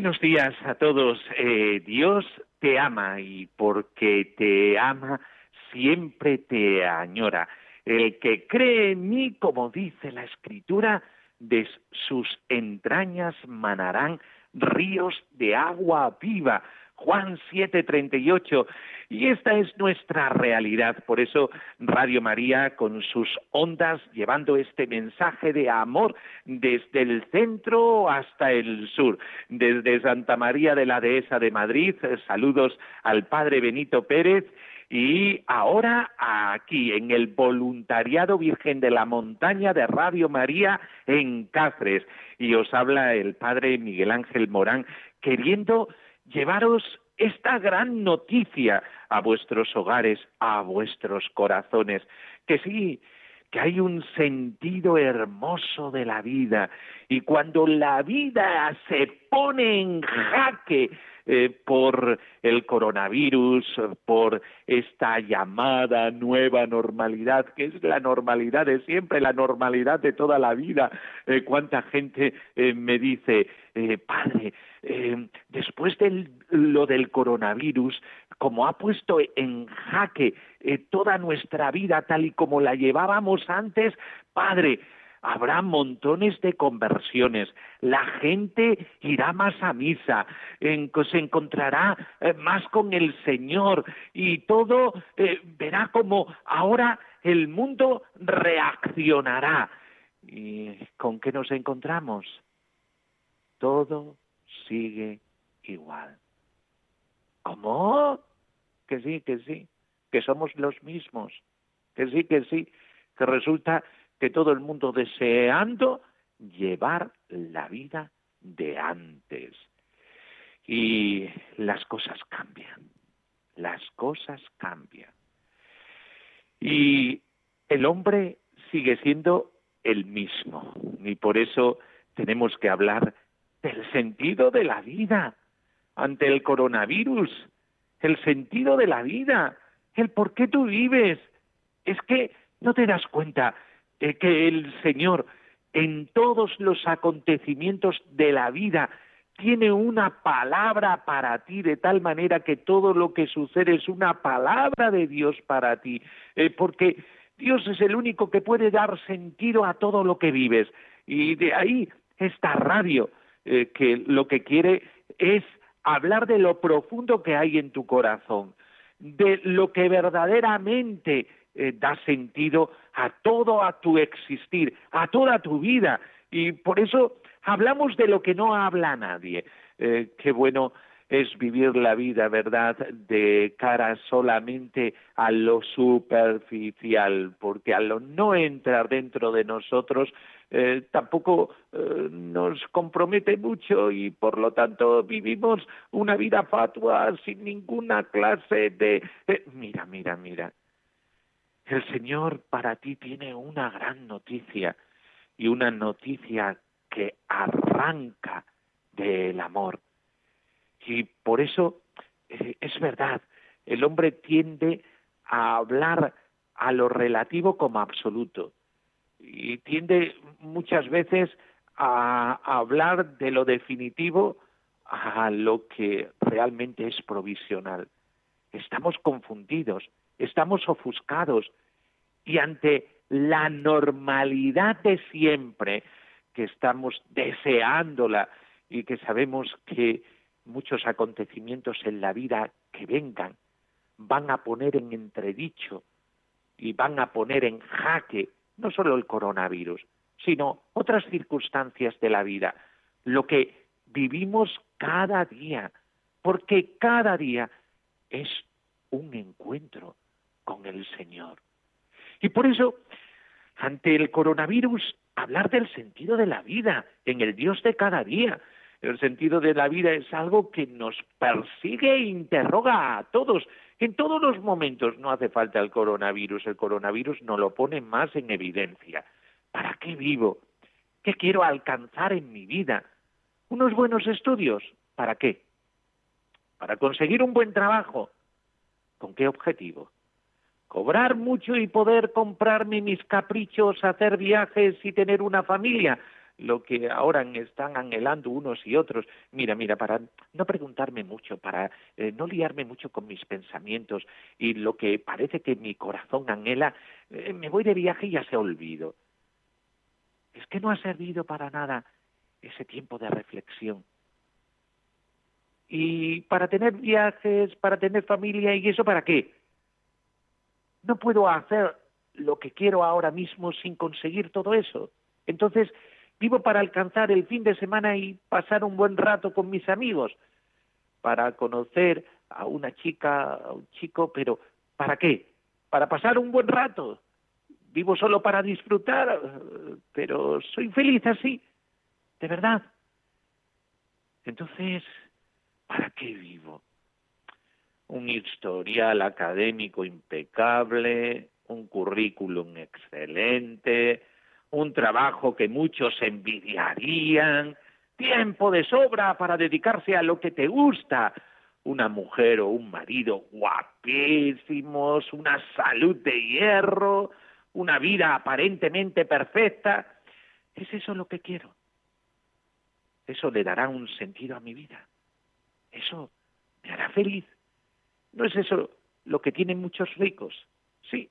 Buenos días a todos. Eh, Dios te ama y porque te ama siempre te añora. El que cree en mí, como dice la Escritura, de sus entrañas manarán ríos de agua viva. Juan 7:38. Y esta es nuestra realidad. Por eso Radio María, con sus ondas, llevando este mensaje de amor desde el centro hasta el sur. Desde Santa María de la Dehesa de Madrid, saludos al Padre Benito Pérez. Y ahora aquí, en el Voluntariado Virgen de la Montaña de Radio María en Cáceres. Y os habla el Padre Miguel Ángel Morán, queriendo llevaros esta gran noticia a vuestros hogares, a vuestros corazones, que sí, que hay un sentido hermoso de la vida y cuando la vida se pone en jaque eh, por el coronavirus, por esta llamada nueva normalidad, que es la normalidad de siempre, la normalidad de toda la vida. Eh, ¿Cuánta gente eh, me dice, padre, después de lo del coronavirus, como ha puesto en jaque toda nuestra vida tal y como la llevábamos antes, padre, habrá montones de conversiones, la gente irá más a misa, se encontrará eh, más con el Señor y todo eh, verá como ahora el mundo reaccionará. ¿Y con qué nos encontramos? Todo sigue igual. ¿Cómo? Que sí, que sí, que somos los mismos, que sí, que sí, que resulta que todo el mundo deseando llevar la vida de antes. Y las cosas cambian, las cosas cambian. Y el hombre sigue siendo el mismo. Y por eso tenemos que hablar del sentido de la vida ante el coronavirus, el sentido de la vida, el por qué tú vives. Es que no te das cuenta que el Señor en todos los acontecimientos de la vida tiene una palabra para ti, de tal manera que todo lo que sucede es una palabra de Dios para ti, eh, porque Dios es el único que puede dar sentido a todo lo que vives. Y de ahí esta radio, eh, que lo que quiere es hablar de lo profundo que hay en tu corazón, de lo que verdaderamente eh, da sentido a todo a tu existir, a toda tu vida. Y por eso hablamos de lo que no habla nadie. Eh, qué bueno es vivir la vida, ¿verdad?, de cara solamente a lo superficial, porque al no entrar dentro de nosotros, eh, tampoco nos compromete mucho y por lo tanto vivimos una vida fatua sin ninguna clase de... mira, mira, mira, el Señor para ti tiene una gran noticia y una noticia que arranca del amor. Y por eso eh, es verdad, el hombre tiende a hablar a lo relativo como absoluto y tiende muchas veces a hablar de lo definitivo a lo que realmente es provisional. Estamos confundidos estamos ofuscados y ante la normalidad de siempre, que estamos deseándola y que sabemos que muchos acontecimientos en la vida que vengan van a poner en entredicho y van a poner en jaque no solo el coronavirus, sino otras circunstancias de la vida, lo que vivimos cada día, porque cada día es un encuentro con el Señor. Y por eso, ante el coronavirus, hablar del sentido de la vida en el Dios de cada día, El sentido de la vida es algo que nos persigue e interroga a todos. En todos los momentos no hace falta el coronavirus. El coronavirus nos lo pone más en evidencia. ¿Para qué vivo? ¿Qué quiero alcanzar en mi vida? ¿Unos buenos estudios? ¿Para qué? ¿Para conseguir un buen trabajo? ¿Con qué objetivo? ¿Cobrar mucho y poder comprarme mis caprichos, hacer viajes y tener una familia? Lo que ahora están anhelando unos y otros. Mira, mira, para no preguntarme mucho, para eh, no liarme mucho con mis pensamientos y lo que parece que mi corazón anhela, eh, me voy de viaje y ya se olvido. Es que no ha servido para nada ese tiempo de reflexión. Y para tener viajes, para tener familia, ¿y eso para qué? No puedo hacer lo que quiero ahora mismo sin conseguir todo eso. Entonces, Vivo para alcanzar el fin de semana y pasar un buen rato con mis amigos, para conocer a una chica, a un chico, pero ¿para qué? Para pasar un buen rato. Vivo solo para disfrutar, pero soy feliz así, de verdad. Entonces, ¿para qué vivo? Un historial académico impecable, un currículum excelente, un trabajo que muchos envidiarían, tiempo de sobra para dedicarse a lo que te gusta, una mujer o un marido guapísimos, una salud de hierro, una vida aparentemente perfecta. ¿Es eso lo que quiero? Eso le dará un sentido a mi vida. Eso me hará feliz. ¿No es eso lo que tienen muchos ricos? Sí,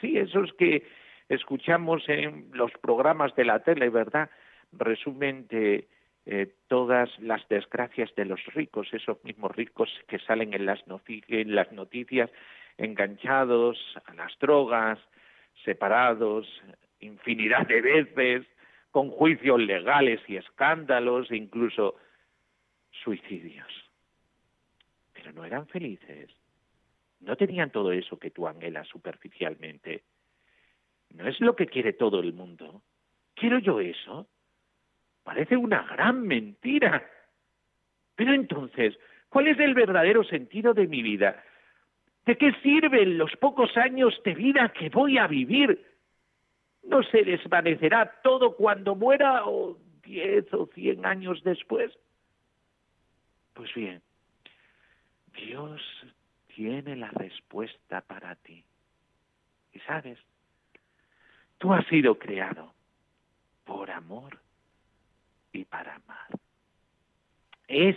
sí, esos que escuchamos en los programas de la tele, ¿verdad? Resumen de eh, todas las desgracias de los ricos, esos mismos ricos que salen en las, en las noticias enganchados a las drogas, separados infinidad de veces, con juicios legales y escándalos, incluso suicidios. Pero no eran felices. No tenían todo eso que tú anhelas superficialmente. No es lo que quiere todo el mundo. ¿Quiero yo eso? Parece una gran mentira. Pero entonces, ¿cuál es el verdadero sentido de mi vida? ¿De qué sirven los pocos años de vida que voy a vivir? ¿No se desvanecerá todo cuando muera o diez o cien años después? Pues bien, Dios tiene la respuesta para ti. Y sabes, Tú has sido creado por amor y para amar. Es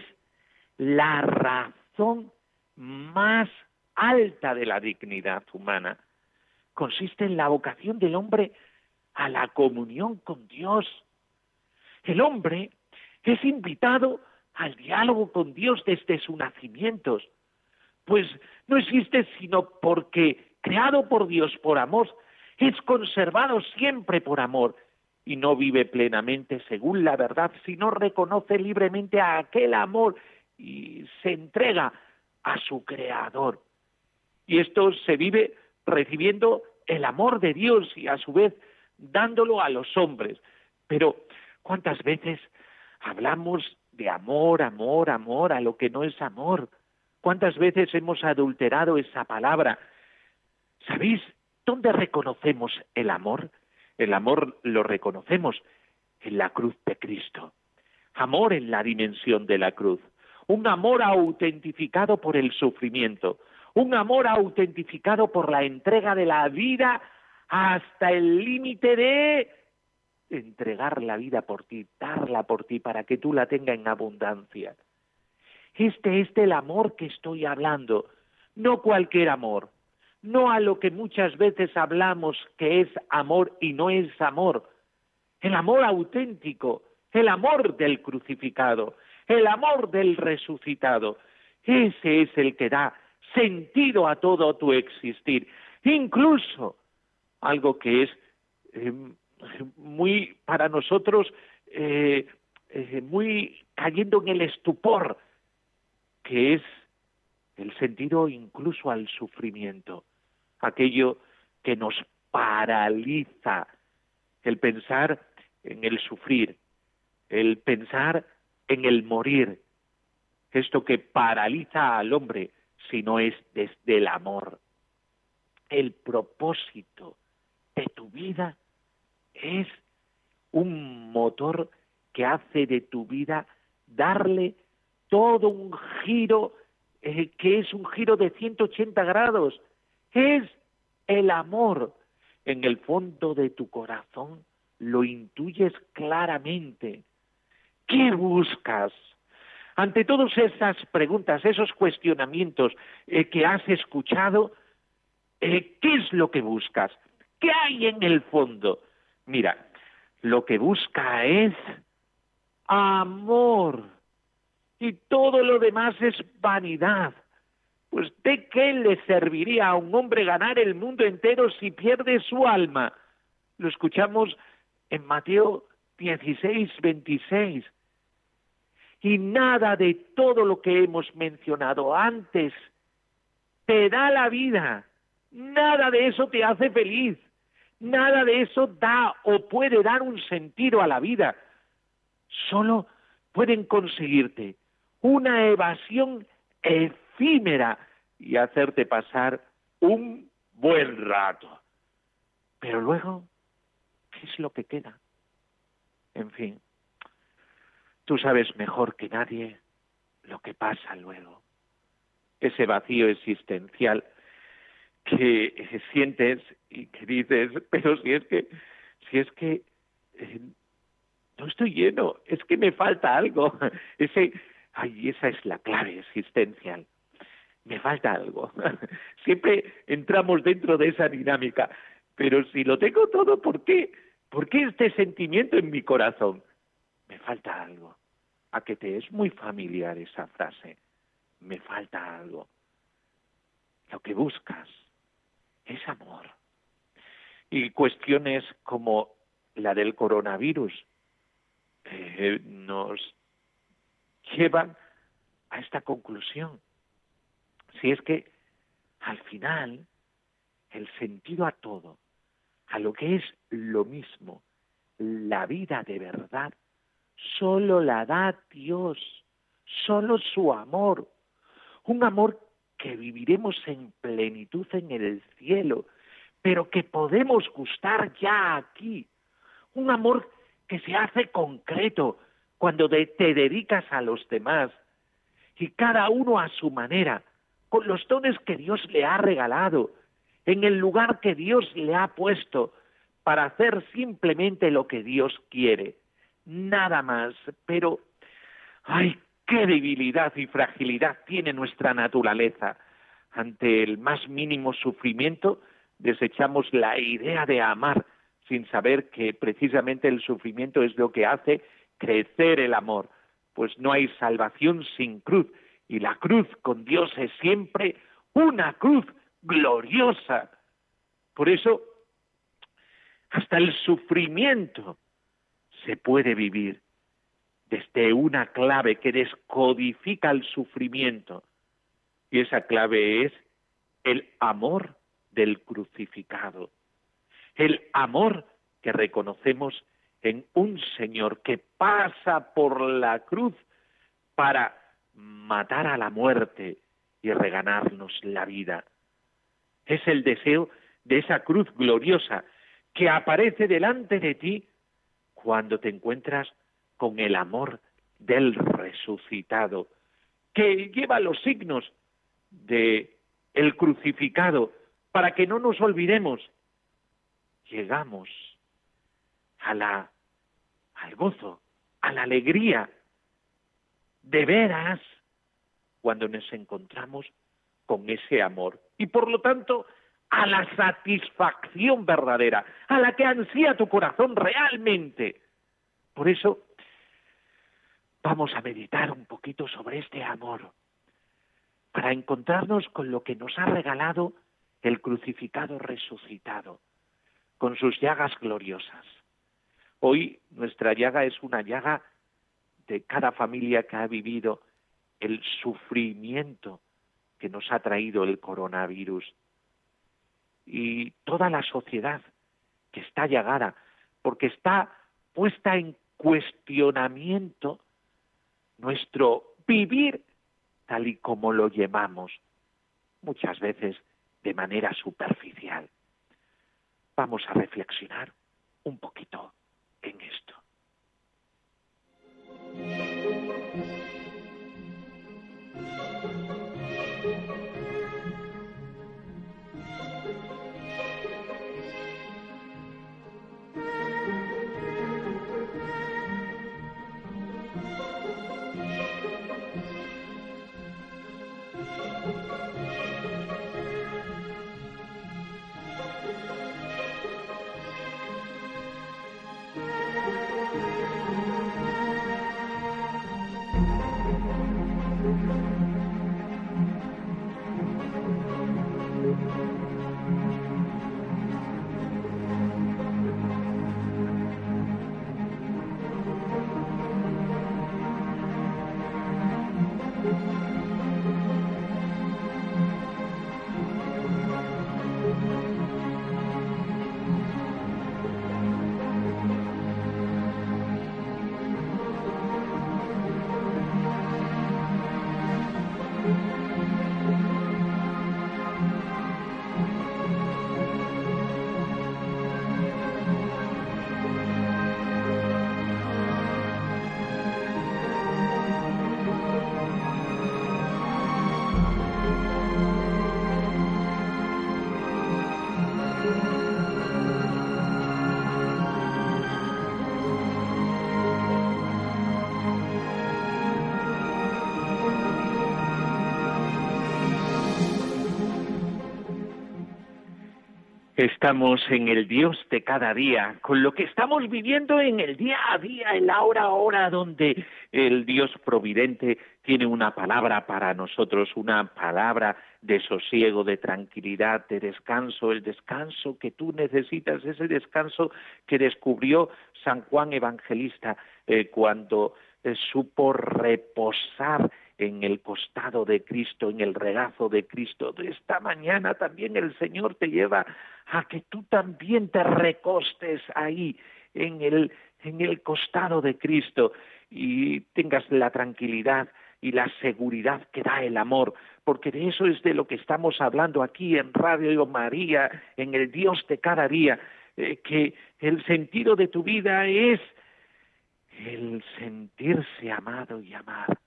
la razón más alta de la dignidad humana. Consiste en la vocación del hombre a la comunión con Dios. El hombre es invitado al diálogo con Dios desde su nacimiento, pues no existe sino porque, creado por Dios por amor, es conservado siempre por amor y no vive plenamente según la verdad, sino reconoce libremente a aquel amor y se entrega a su creador. Y esto se vive recibiendo el amor de Dios y a su vez dándolo a los hombres. Pero ¿cuántas veces hablamos de amor, amor, amor a lo que no es amor? ¿Cuántas veces hemos adulterado esa palabra? ¿Sabéis? ¿Dónde reconocemos el amor? El amor lo reconocemos en la cruz de Cristo. Amor en la dimensión de la cruz. Un amor autentificado por el sufrimiento. Un amor autentificado por la entrega de la vida hasta el límite de entregar la vida por ti, darla por ti para que tú la tengas en abundancia. Este es el amor que estoy hablando, no cualquier amor, no a lo que muchas veces hablamos que es amor y no es amor. El amor auténtico, el amor del crucificado, el amor del resucitado. Ese es el que da sentido a todo tu existir. Incluso algo que es eh, muy para nosotros eh, eh, muy cayendo en el estupor, que es el sentido incluso al sufrimiento, aquello que nos paraliza, el pensar en el sufrir, el pensar en el morir, esto que paraliza al hombre, sino es desde el amor. El propósito de tu vida es un motor que hace de tu vida darle todo un giro eh, que es un giro de 180 grados. Es el amor. En el fondo de tu corazón lo intuyes claramente. ¿Qué buscas? Ante todas esas preguntas, esos cuestionamientos eh, que has escuchado, eh, ¿qué es lo que buscas? ¿Qué hay en el fondo? Mira, lo que busca es amor. Y todo lo demás es vanidad. Pues ¿de qué le serviría a un hombre ganar el mundo entero si pierde su alma? Lo escuchamos en Mateo 16, 26. Y nada de todo lo que hemos mencionado antes te da la vida. Nada de eso te hace feliz. Nada de eso da o puede dar un sentido a la vida. Solo pueden conseguirte una evasión efímera y hacerte pasar un buen rato. Pero luego, ¿qué es lo que queda? En fin, tú sabes mejor que nadie lo que pasa luego. Ese vacío existencial que sientes y que dices, pero si es que, si es que eh, no estoy lleno, es que me falta algo. Ese, ay, esa es la clave existencial. Me falta algo. Siempre entramos dentro de esa dinámica. Pero si lo tengo todo, ¿por qué? ¿Por qué este sentimiento en mi corazón? Me falta algo. A que te es muy familiar esa frase. Me falta algo. Lo que buscas es amor. Y cuestiones como la del coronavirus eh, nos llevan a esta conclusión. Si es que al final el sentido a todo, a lo que es lo mismo, la vida de verdad, solo la da Dios, solo su amor, un amor que viviremos en plenitud en el cielo, pero que podemos gustar ya aquí, un amor que se hace concreto cuando te dedicas a los demás y cada uno a su manera, con los dones que Dios le ha regalado, en el lugar que Dios le ha puesto para hacer simplemente lo que Dios quiere. Nada más, pero ay, qué debilidad y fragilidad tiene nuestra naturaleza. Ante el más mínimo sufrimiento desechamos la idea de amar sin saber que precisamente el sufrimiento es lo que hace crecer el amor, pues no hay salvación sin cruz, y la cruz con Dios es siempre una cruz gloriosa. Por eso, hasta el sufrimiento se puede vivir desde una clave que descodifica el sufrimiento, y esa clave es el amor del crucificado el amor que reconocemos en un Señor que pasa por la cruz para matar a la muerte y reganarnos la vida. Es el deseo de esa cruz gloriosa que aparece delante de ti cuando te encuentras con el amor del resucitado, que lleva los signos de el crucificado para que no nos olvidemos llegamos al gozo, a la alegría, de veras, cuando nos encontramos con ese amor. Y por lo tanto, a la satisfacción verdadera, a la que ansía tu corazón realmente. Por eso, vamos a meditar un poquito sobre este amor, para encontrarnos con lo que nos ha regalado el crucificado resucitado con sus llagas gloriosas. Hoy nuestra llaga es una llaga de cada familia que ha vivido el sufrimiento que nos ha traído el coronavirus y toda la sociedad que está llagada porque está puesta en cuestionamiento nuestro vivir tal y como lo llevamos, muchas veces de manera superficial. Vamos a reflexionar un poquito en esto. Thank you. Estamos en el Dios de cada día, con lo que estamos viviendo en el día a día, en la hora a hora, donde el Dios providente tiene una palabra para nosotros, una palabra de sosiego, de tranquilidad, de descanso, el descanso que tú necesitas, ese descanso que descubrió San Juan Evangelista eh, cuando eh, supo reposar en el costado de Cristo, en el regazo de Cristo. Esta mañana también el Señor te lleva a que tú también te recostes ahí en el, en el costado de Cristo y tengas la tranquilidad y la seguridad que da el amor, porque de eso es de lo que estamos hablando aquí en Radio María, en el Dios de cada día, eh, que el sentido de tu vida es el sentirse amado y amar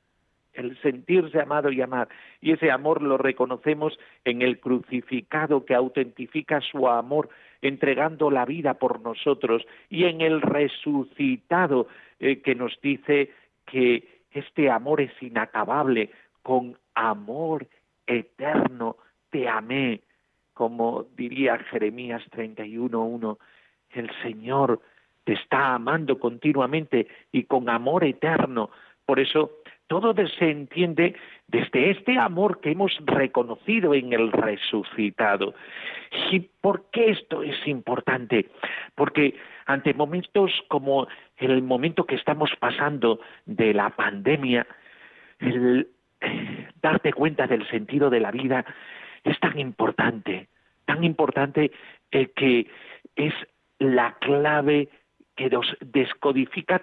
el sentirse amado y amar. Y ese amor lo reconocemos en el crucificado que autentifica su amor entregando la vida por nosotros y en el resucitado eh, que nos dice que este amor es inacabable, con amor eterno te amé, como diría Jeremías 31.1, el Señor te está amando continuamente y con amor eterno. Por eso todo se entiende desde este amor que hemos reconocido en el resucitado. ¿Y por qué esto es importante? Porque ante momentos como el momento que estamos pasando de la pandemia, darte cuenta del sentido de la vida es tan importante, tan importante que es la clave que descodifica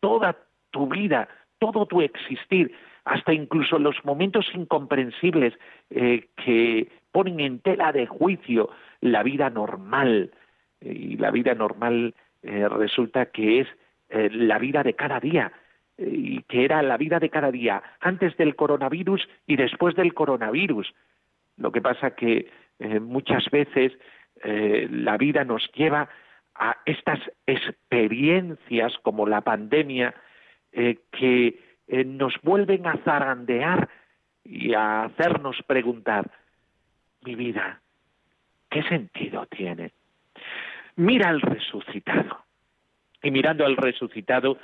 toda tu vida, todo tu existir, hasta incluso los momentos incomprensibles eh, que ponen en tela de juicio la vida normal. y la vida normal eh, resulta que es eh, la vida de cada día, y que era la vida de cada día antes del coronavirus y después del coronavirus. Lo que pasa que muchas veces la vida nos lleva a estas experiencias como la pandemia eh, que eh, nos vuelven a zarandear y a hacernos preguntar, mi vida, ¿qué sentido tiene? Mira al resucitado. Y mirando al resucitado,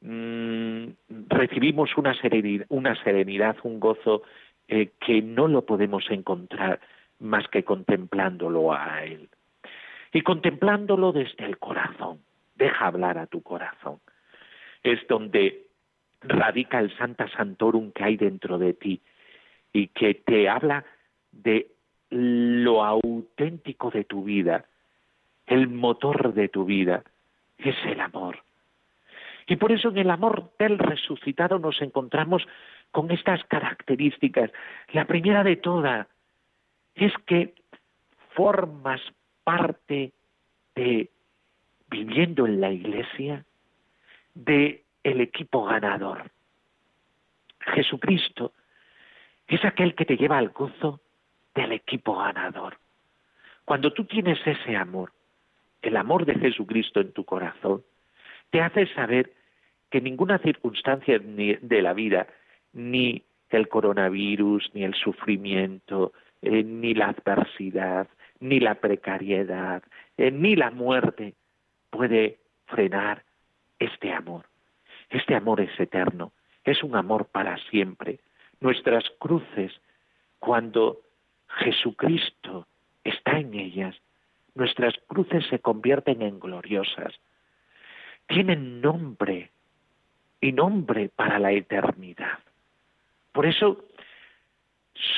mm, recibimos una serenidad, un gozo eh, que no lo podemos encontrar más que contemplándolo a Él. Y contemplándolo desde el corazón. Deja hablar a tu corazón es donde radica el Santa Santorum que hay dentro de ti y que te habla de lo auténtico de tu vida, el motor de tu vida, es el amor. Y por eso en el amor del resucitado nos encontramos con estas características. La primera de todas es que formas parte de viviendo en la iglesia de el equipo ganador. Jesucristo es aquel que te lleva al gozo del equipo ganador. Cuando tú tienes ese amor, el amor de Jesucristo en tu corazón, te hace saber que ninguna circunstancia de la vida, ni el coronavirus, ni el sufrimiento, eh, ni la adversidad, ni la precariedad, eh, ni la muerte puede frenar este amor. Este amor es eterno, es un amor para siempre. Nuestras cruces, cuando Jesucristo está en ellas, nuestras cruces se convierten en gloriosas. Tienen nombre y nombre para la eternidad. Por eso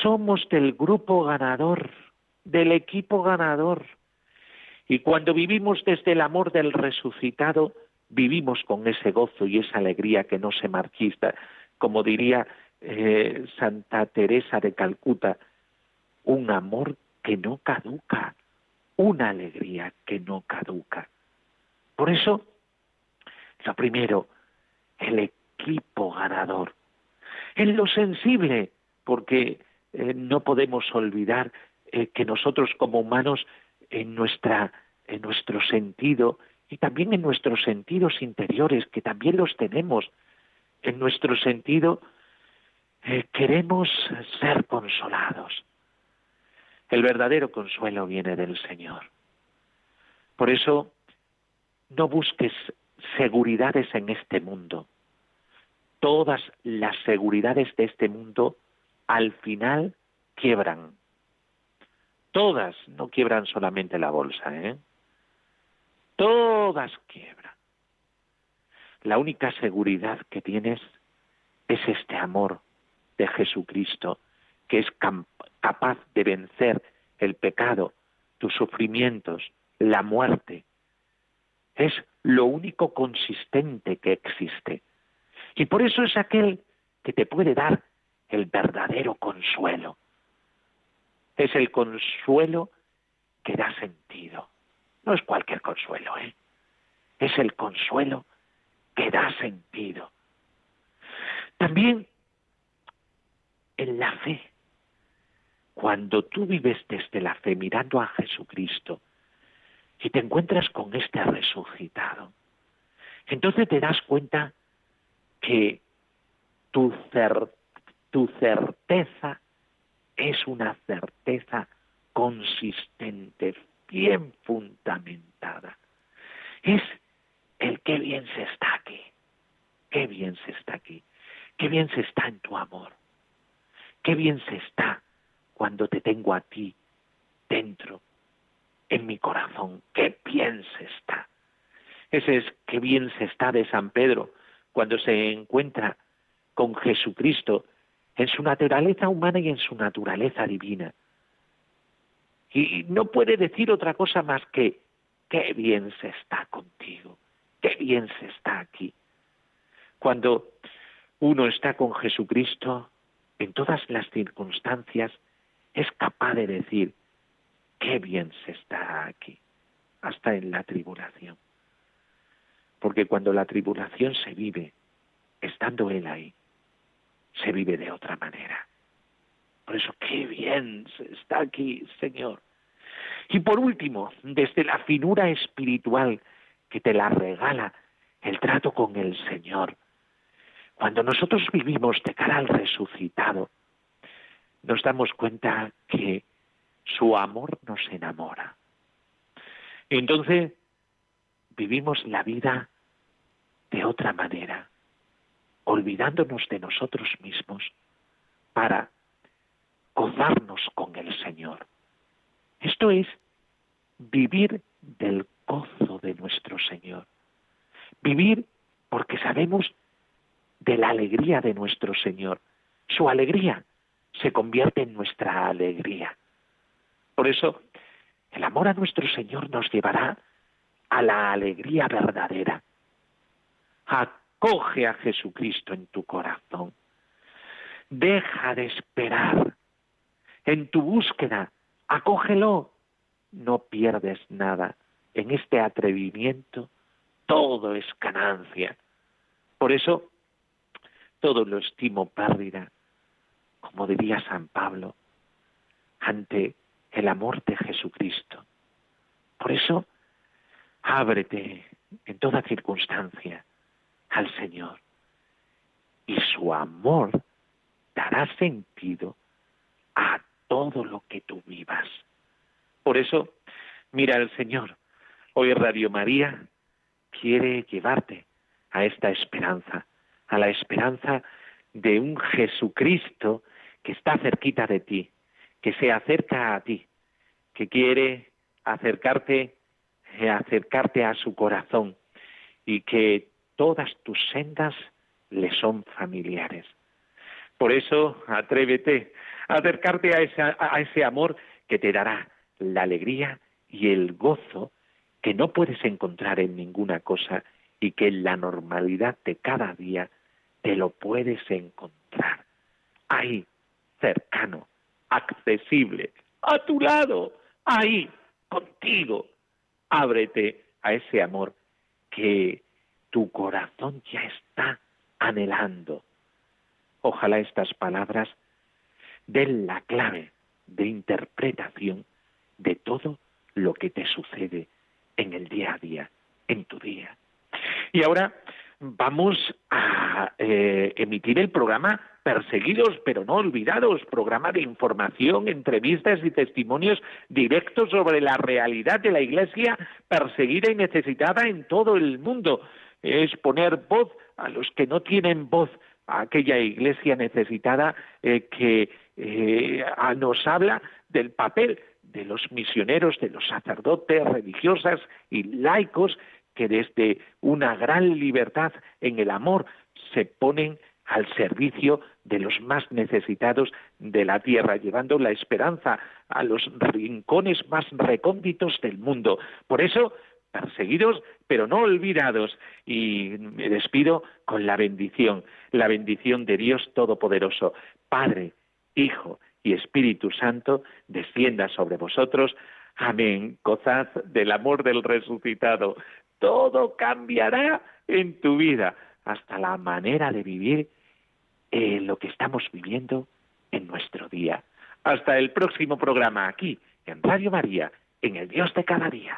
somos del grupo ganador, del equipo ganador. Y cuando vivimos desde el amor del resucitado, vivimos con ese gozo y esa alegría que no se marchista. Como diría eh, Santa Teresa de Calcuta, un amor que no caduca, una alegría que no caduca. Por eso, lo primero, el equipo ganador. En lo sensible, porque eh, no podemos olvidar eh, que nosotros como humanos, en, nuestra, en nuestro sentido y también en nuestros sentidos interiores, que también los tenemos, en nuestro sentido, eh, queremos ser consolados. El verdadero consuelo viene del Señor. Por eso, no busques seguridades en este mundo. Todas las seguridades de este mundo al final quiebran. Todas, no quiebran solamente la bolsa, ¿eh? Todas quiebran. La única seguridad que tienes es este amor de Jesucristo, que es capaz de vencer el pecado, tus sufrimientos, la muerte. Es lo único consistente que existe. Y por eso es aquel que te puede dar el verdadero consuelo. Es el consuelo que da sentido. No es cualquier consuelo, ¿eh? Es el consuelo que da sentido. También en la fe, cuando tú vives desde la fe mirando a Jesucristo y te encuentras con este resucitado, entonces te das cuenta que tu certeza tu certeza es una certeza consistente, bien fundamentada. Es el qué bien se está aquí, qué bien se está aquí, qué bien se está en tu amor, qué bien se está cuando te tengo a ti dentro, en mi corazón, qué bien se está. Ese es qué bien se está de San Pedro cuando se encuentra con Jesucristo en su naturaleza humana y en su naturaleza divina. Y no puede decir otra cosa más que, qué bien se está contigo, qué bien se está aquí. Cuando uno está con Jesucristo, en todas las circunstancias, es capaz de decir, qué bien se está aquí, hasta en la tribulación. Porque cuando la tribulación se vive, estando Él ahí, se vive de otra manera. Por eso, qué bien está aquí, Señor. Y por último, desde la finura espiritual que te la regala el trato con el Señor, cuando nosotros vivimos de cara al resucitado, nos damos cuenta que su amor nos enamora. Y entonces vivimos la vida de otra manera olvidándonos de nosotros mismos para gozarnos con el Señor. Esto es vivir del gozo de nuestro Señor. Vivir porque sabemos de la alegría de nuestro Señor. Su alegría se convierte en nuestra alegría. Por eso, el amor a nuestro Señor nos llevará a la alegría verdadera, acoge a Jesucristo en tu corazón. Deja de esperar. En tu búsqueda, acógelo. No pierdes nada. En este atrevimiento, todo es ganancia. Por eso, todo lo estimo pérdida, como diría San Pablo, ante el amor de Jesucristo. Por eso, ábrete en toda circunstancia al Señor y su amor dará sentido a todo lo que tú vivas. Por eso, mira al Señor. Hoy Radio María quiere llevarte a esta esperanza, a la esperanza de un Jesucristo que está cerquita de ti, que se acerca a ti, que quiere acercarte, eh, acercarte a su corazón y que todas tus sendas le son familiares. Por eso, atrévete acercarte a, a ese amor que te dará la alegría y el gozo que no puedes encontrar en ninguna cosa y que en la normalidad de cada día te lo puedes encontrar. Ahí, cercano, accesible, a tu lado, ahí, contigo. Ábrete a ese amor que tu corazón ya está anhelando. Ojalá estas palabras den la clave de interpretación de todo lo que te sucede en el día a día, en tu día. Y ahora vamos a eh, emitir el programa Perseguidos pero no olvidados, programa de información, entrevistas y testimonios directos sobre la realidad de la Iglesia perseguida y necesitada en todo el mundo. Es poner voz a los que no tienen voz, a aquella Iglesia necesitada eh, que eh, nos habla del papel de los misioneros, de los sacerdotes, religiosas y laicos que desde una gran libertad en el amor se ponen al servicio de los más necesitados de la tierra, llevando la esperanza a los rincones más recónditos del mundo. Por eso, perseguidos, pero no olvidados. Y me despido con la bendición, la bendición de Dios Todopoderoso, Padre, Hijo y Espíritu Santo, descienda sobre vosotros. Amén. Gozad del amor del resucitado todo cambiará en tu vida, hasta la manera de vivir eh, lo que estamos viviendo en nuestro día. Hasta el próximo programa aquí, en Radio María, en el Dios de cada día.